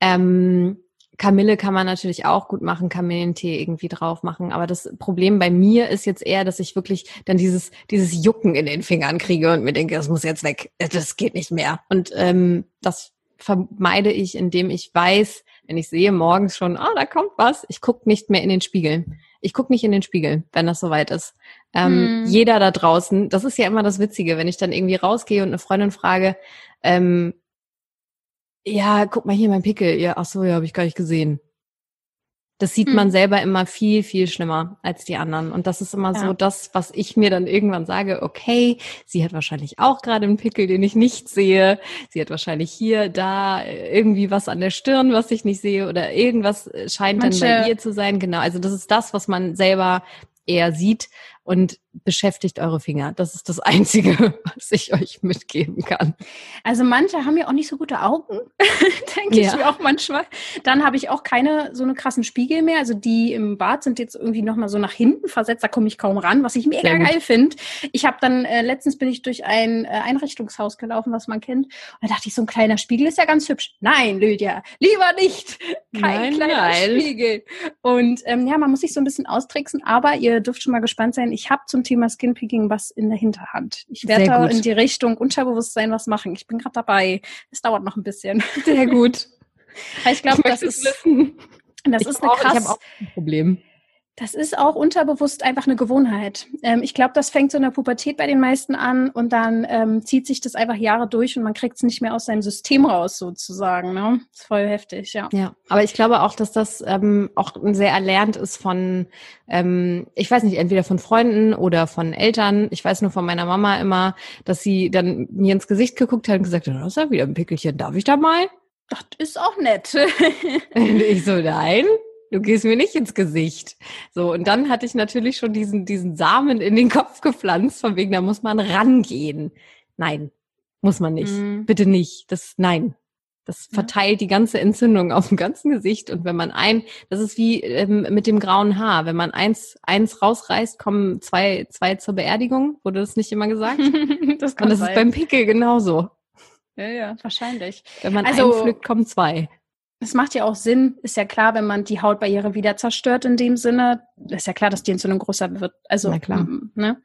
Ähm, Kamille kann man natürlich auch gut machen, Kamillentee irgendwie drauf machen. Aber das Problem bei mir ist jetzt eher, dass ich wirklich dann dieses, dieses Jucken in den Fingern kriege und mir denke, das muss jetzt weg. Das geht nicht mehr. Und ähm, das vermeide ich, indem ich weiß, wenn ich sehe morgens schon, ah, da kommt was, ich gucke nicht mehr in den Spiegel. Ich gucke nicht in den Spiegel, wenn das soweit ist. Ähm, hm. Jeder da draußen, das ist ja immer das Witzige, wenn ich dann irgendwie rausgehe und eine Freundin frage, ähm, ja, guck mal hier mein Pickel. Ja, ach so, ja, habe ich gar nicht gesehen. Das sieht hm. man selber immer viel, viel schlimmer als die anderen. Und das ist immer ja. so das, was ich mir dann irgendwann sage, okay, sie hat wahrscheinlich auch gerade einen Pickel, den ich nicht sehe. Sie hat wahrscheinlich hier, da irgendwie was an der Stirn, was ich nicht sehe oder irgendwas scheint Manche. dann bei ihr zu sein. Genau. Also das ist das, was man selber eher sieht und beschäftigt eure Finger. Das ist das Einzige, was ich euch mitgeben kann. Also manche haben ja auch nicht so gute Augen, denke ja. ich mir auch manchmal. Dann habe ich auch keine so eine krassen Spiegel mehr. Also die im Bad sind jetzt irgendwie nochmal so nach hinten versetzt, da komme ich kaum ran, was ich mega geil finde. Ich habe dann, äh, letztens bin ich durch ein äh, Einrichtungshaus gelaufen, was man kennt. Und da dachte ich, so ein kleiner Spiegel ist ja ganz hübsch. Nein, Lydia, lieber nicht. Kein nein, kleiner nein. Spiegel. Und ähm, ja, man muss sich so ein bisschen austricksen, aber ihr dürft schon mal gespannt sein. Ich habe zum Thema Skinpicking was in der Hinterhand. Ich werde da in die Richtung Unterbewusstsein was machen. Ich bin gerade dabei. Es dauert noch ein bisschen. Sehr gut. ich glaube, das ist, das ich ist eine krass. Ich habe auch ein Problem. Das ist auch unterbewusst einfach eine Gewohnheit. Ähm, ich glaube, das fängt so in der Pubertät bei den meisten an und dann ähm, zieht sich das einfach Jahre durch und man kriegt es nicht mehr aus seinem System raus, sozusagen. Ne? Das ist voll heftig, ja. Ja, aber ich glaube auch, dass das ähm, auch sehr erlernt ist von, ähm, ich weiß nicht, entweder von Freunden oder von Eltern. Ich weiß nur von meiner Mama immer, dass sie dann mir ins Gesicht geguckt hat und gesagt hat, das ist ja wieder ein Pickelchen, darf ich da mal? Das ist auch nett. ich so, nein du gehst mir nicht ins Gesicht. So, und dann hatte ich natürlich schon diesen, diesen Samen in den Kopf gepflanzt, von wegen, da muss man rangehen. Nein, muss man nicht. Mhm. Bitte nicht. Das, nein. Das verteilt die ganze Entzündung auf dem ganzen Gesicht. Und wenn man ein, das ist wie ähm, mit dem grauen Haar. Wenn man eins, eins rausreißt, kommen zwei, zwei zur Beerdigung. Wurde das nicht immer gesagt? das kann Und das sein. ist beim Pickel genauso. Ja, ja, wahrscheinlich. Wenn man also, einen pflückt, kommen zwei. Es macht ja auch Sinn, ist ja klar, wenn man die Hautbarriere wieder zerstört in dem Sinne, ist ja klar, dass die Entzündung größer wird. Also, Na klar. Ne?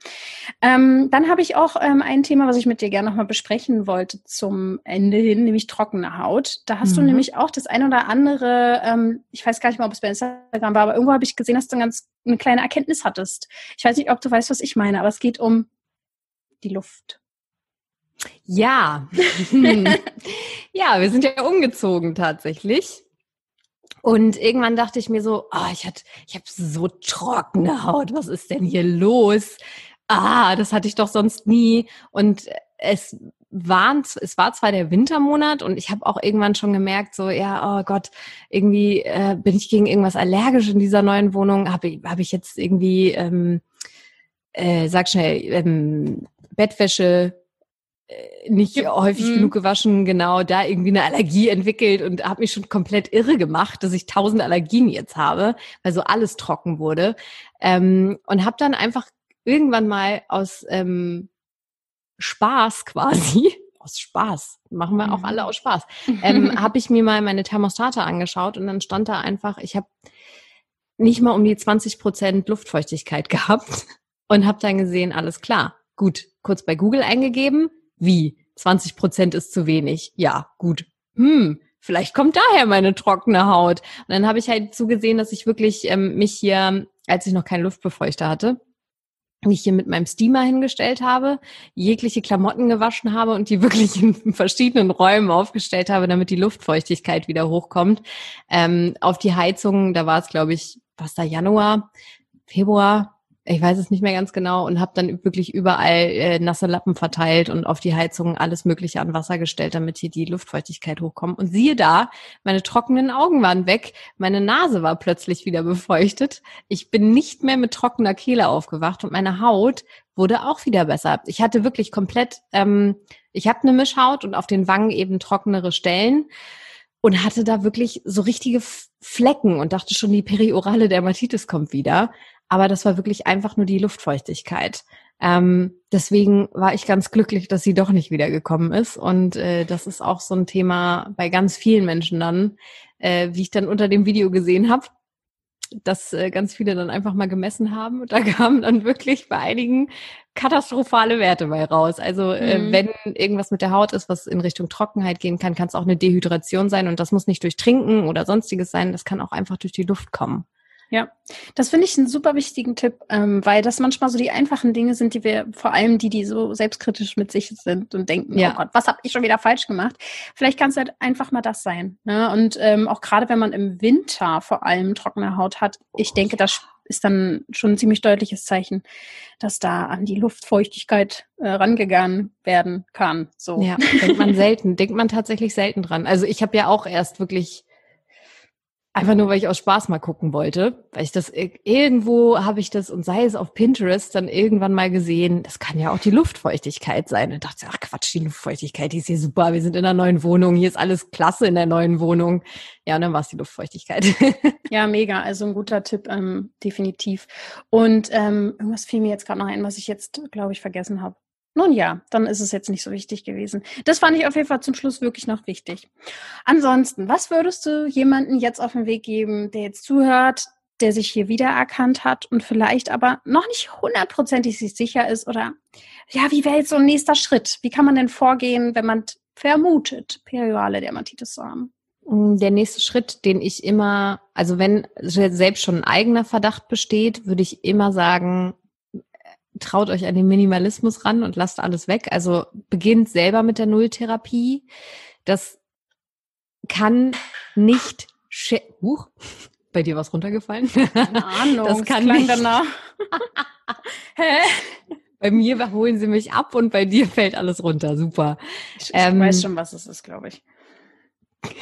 Ähm, dann habe ich auch ähm, ein Thema, was ich mit dir gerne nochmal besprechen wollte zum Ende hin, nämlich trockene Haut. Da hast mhm. du nämlich auch das ein oder andere, ähm, ich weiß gar nicht mal, ob es bei Instagram war, aber irgendwo habe ich gesehen, dass du eine ganz eine kleine Erkenntnis hattest. Ich weiß nicht, ob du weißt, was ich meine, aber es geht um die Luft. Ja. ja, wir sind ja umgezogen tatsächlich. Und irgendwann dachte ich mir so, oh, ich ich habe so trockene Haut. Was ist denn hier los? Ah, das hatte ich doch sonst nie. Und es waren, es war zwar der Wintermonat und ich habe auch irgendwann schon gemerkt, so ja, oh Gott, irgendwie äh, bin ich gegen irgendwas allergisch in dieser neuen Wohnung. Habe ich, hab ich jetzt irgendwie, ähm, äh, sag schnell, ähm, Bettwäsche nicht ja. häufig mhm. genug gewaschen, genau, da irgendwie eine Allergie entwickelt und habe mich schon komplett irre gemacht, dass ich tausend Allergien jetzt habe, weil so alles trocken wurde. Ähm, und habe dann einfach irgendwann mal aus ähm, Spaß quasi, aus Spaß, machen wir auch alle mhm. aus Spaß, ähm, habe ich mir mal meine Thermostate angeschaut und dann stand da einfach, ich habe nicht mal um die 20 Prozent Luftfeuchtigkeit gehabt und habe dann gesehen, alles klar, gut, kurz bei Google eingegeben, wie 20 Prozent ist zu wenig, ja, gut, hm, vielleicht kommt daher meine trockene Haut. Und dann habe ich halt zugesehen, dass ich wirklich ähm, mich hier, als ich noch keinen Luftbefeuchter hatte, mich hier mit meinem Steamer hingestellt habe, jegliche Klamotten gewaschen habe und die wirklich in verschiedenen Räumen aufgestellt habe, damit die Luftfeuchtigkeit wieder hochkommt. Ähm, auf die Heizung, da war es, glaube ich, was da Januar, Februar, ich weiß es nicht mehr ganz genau und habe dann wirklich überall äh, nasse Lappen verteilt und auf die Heizung alles Mögliche an Wasser gestellt, damit hier die Luftfeuchtigkeit hochkommt. Und siehe da, meine trockenen Augen waren weg, meine Nase war plötzlich wieder befeuchtet. Ich bin nicht mehr mit trockener Kehle aufgewacht und meine Haut wurde auch wieder besser. Ich hatte wirklich komplett, ähm, ich habe eine Mischhaut und auf den Wangen eben trockenere Stellen und hatte da wirklich so richtige Flecken und dachte schon, die periorale Dermatitis kommt wieder aber das war wirklich einfach nur die Luftfeuchtigkeit. Ähm, deswegen war ich ganz glücklich, dass sie doch nicht wiedergekommen ist. Und äh, das ist auch so ein Thema bei ganz vielen Menschen dann, äh, wie ich dann unter dem Video gesehen habe, dass äh, ganz viele dann einfach mal gemessen haben. Und da kamen dann wirklich bei einigen katastrophale Werte bei raus. Also äh, mhm. wenn irgendwas mit der Haut ist, was in Richtung Trockenheit gehen kann, kann es auch eine Dehydration sein. Und das muss nicht durch Trinken oder sonstiges sein. Das kann auch einfach durch die Luft kommen. Ja, das finde ich einen super wichtigen Tipp, ähm, weil das manchmal so die einfachen Dinge sind, die wir, vor allem die, die so selbstkritisch mit sich sind und denken, ja. oh Gott, was habe ich schon wieder falsch gemacht? Vielleicht kann es halt einfach mal das sein. Ne? Und ähm, auch gerade wenn man im Winter vor allem trockene Haut hat, ich denke, das ist dann schon ein ziemlich deutliches Zeichen, dass da an die Luftfeuchtigkeit äh, rangegangen werden kann. So. Ja, denkt man selten, denkt man tatsächlich selten dran. Also ich habe ja auch erst wirklich Einfach nur, weil ich aus Spaß mal gucken wollte, weil ich das irgendwo habe ich das und sei es auf Pinterest dann irgendwann mal gesehen. Das kann ja auch die Luftfeuchtigkeit sein. Und dachte, ach Quatsch, die Luftfeuchtigkeit, die ist hier super. Wir sind in einer neuen Wohnung. Hier ist alles klasse in der neuen Wohnung. Ja, und dann war es die Luftfeuchtigkeit. ja, mega. Also ein guter Tipp, ähm, definitiv. Und ähm, irgendwas fiel mir jetzt gerade noch ein, was ich jetzt, glaube ich, vergessen habe. Nun ja, dann ist es jetzt nicht so wichtig gewesen. Das fand ich auf jeden Fall zum Schluss wirklich noch wichtig. Ansonsten, was würdest du jemanden jetzt auf den Weg geben, der jetzt zuhört, der sich hier wiedererkannt hat und vielleicht aber noch nicht hundertprozentig sich sicher ist oder ja, wie wäre jetzt so ein nächster Schritt? Wie kann man denn vorgehen, wenn man vermutet, periorale Dermatitis zu haben? Mm, der nächste Schritt, den ich immer, also wenn selbst schon ein eigener Verdacht besteht, würde ich immer sagen, traut euch an den Minimalismus ran und lasst alles weg. Also beginnt selber mit der Nulltherapie. Das kann nicht Huch, bei dir was runtergefallen? Keine Ahnung, das kann das nicht. danach. Hä? Bei mir holen sie mich ab und bei dir fällt alles runter. Super. Ich, ich ähm, weiß schon, was es ist, glaube ich.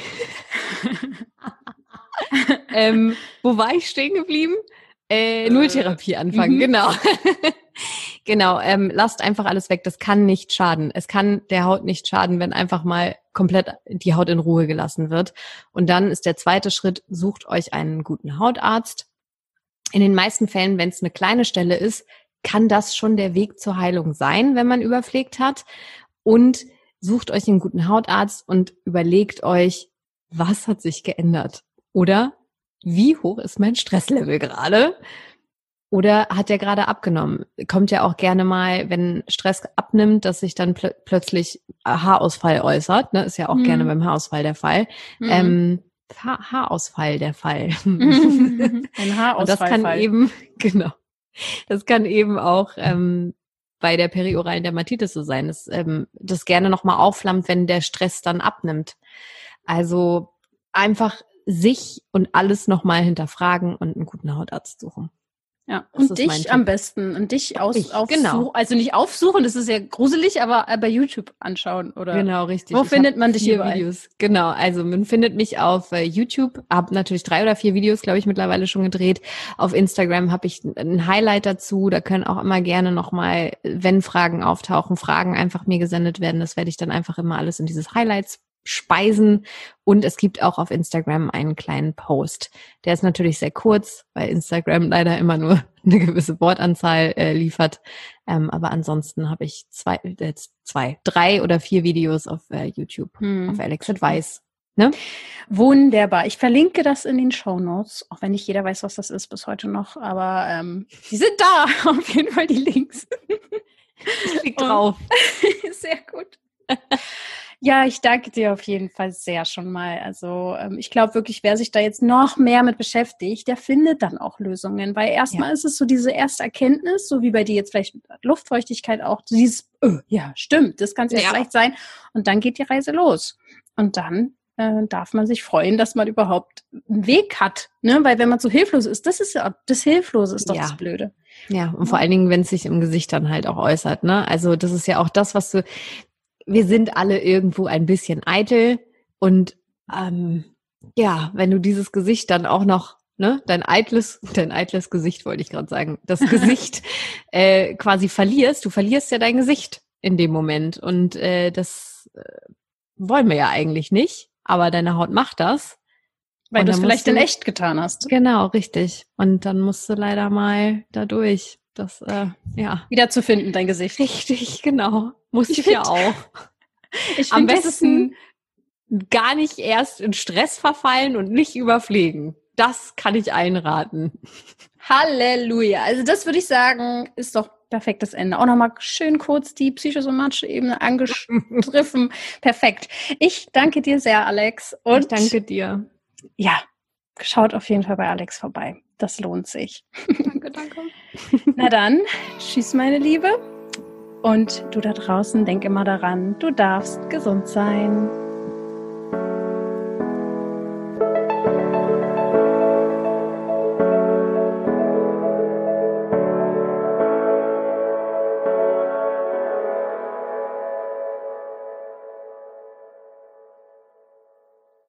ähm, wo war ich stehen geblieben? Äh, Nulltherapie anfangen, mhm. genau. Genau, ähm, lasst einfach alles weg. Das kann nicht schaden. Es kann der Haut nicht schaden, wenn einfach mal komplett die Haut in Ruhe gelassen wird. Und dann ist der zweite Schritt, sucht euch einen guten Hautarzt. In den meisten Fällen, wenn es eine kleine Stelle ist, kann das schon der Weg zur Heilung sein, wenn man überpflegt hat. Und sucht euch einen guten Hautarzt und überlegt euch, was hat sich geändert? Oder wie hoch ist mein Stresslevel gerade? Oder hat der gerade abgenommen? Kommt ja auch gerne mal, wenn Stress abnimmt, dass sich dann pl plötzlich Haarausfall äußert. Ne? Ist ja auch mhm. gerne beim Haarausfall der Fall. Mhm. Ähm, ha Haarausfall der Fall. Ein Haarausfall. Und das kann eben, genau. Das kann eben auch ähm, bei der perioralen Dermatitis so sein, dass ähm, das gerne nochmal aufflammt, wenn der Stress dann abnimmt. Also einfach sich und alles nochmal hinterfragen und einen guten Hautarzt suchen. Ja, das und dich am besten. Und dich aus, ich, aufsuchen. Genau. Also nicht aufsuchen, das ist ja gruselig, aber bei YouTube anschauen, oder? Genau, richtig. Wo ich findet man dich hier Videos? Genau, also man findet mich auf äh, YouTube, habe natürlich drei oder vier Videos, glaube ich, mittlerweile schon gedreht. Auf Instagram habe ich ein Highlight dazu. Da können auch immer gerne nochmal, wenn Fragen auftauchen, Fragen einfach mir gesendet werden. Das werde ich dann einfach immer alles in dieses Highlights Speisen. Und es gibt auch auf Instagram einen kleinen Post. Der ist natürlich sehr kurz, weil Instagram leider immer nur eine gewisse Wortanzahl äh, liefert. Ähm, aber ansonsten habe ich zwei, äh, zwei, drei oder vier Videos auf äh, YouTube, hm. auf Alex Advice. Ne? Wunderbar. Ich verlinke das in den Show Notes, auch wenn nicht jeder weiß, was das ist bis heute noch. Aber ähm, die sind da, auf jeden Fall die Links. Ich klick drauf. sehr gut. Ja, ich danke dir auf jeden Fall sehr schon mal. Also ähm, ich glaube wirklich, wer sich da jetzt noch mehr mit beschäftigt, der findet dann auch Lösungen. Weil erstmal ja. ist es so diese erste Erkenntnis, so wie bei dir jetzt vielleicht Luftfeuchtigkeit auch, dieses, oh, ja, stimmt, das kann es ja, ja vielleicht sein. Und dann geht die Reise los. Und dann äh, darf man sich freuen, dass man überhaupt einen Weg hat. Ne? Weil wenn man so hilflos ist, das ist ja das Hilflose ist doch ja. das Blöde. Ja, und vor allen Dingen, wenn es sich im Gesicht dann halt auch äußert. Ne? Also das ist ja auch das, was du, wir sind alle irgendwo ein bisschen eitel und ähm, ja, wenn du dieses Gesicht dann auch noch, ne, dein eitles, dein eitles Gesicht wollte ich gerade sagen, das Gesicht äh, quasi verlierst, du verlierst ja dein Gesicht in dem Moment und äh, das äh, wollen wir ja eigentlich nicht, aber deine Haut macht das. Weil du es vielleicht du, in echt getan hast. Genau, richtig. Und dann musst du leider mal da durch. Das, äh, ja. Wieder zu finden, dein Gesicht. Richtig, genau. Muss ich, ich ja auch. Ich Am besten gar nicht erst in Stress verfallen und nicht überpflegen. Das kann ich einraten. Halleluja. Also das würde ich sagen, ist doch perfektes Ende. Auch nochmal schön kurz die psychosomatische Ebene angestriffen. Perfekt. Ich danke dir sehr, Alex. Und ich danke dir. Ja, schaut auf jeden Fall bei Alex vorbei. Das lohnt sich. Danke, danke. Na dann, tschüss, meine Liebe. Und du da draußen, denk immer daran, du darfst gesund sein.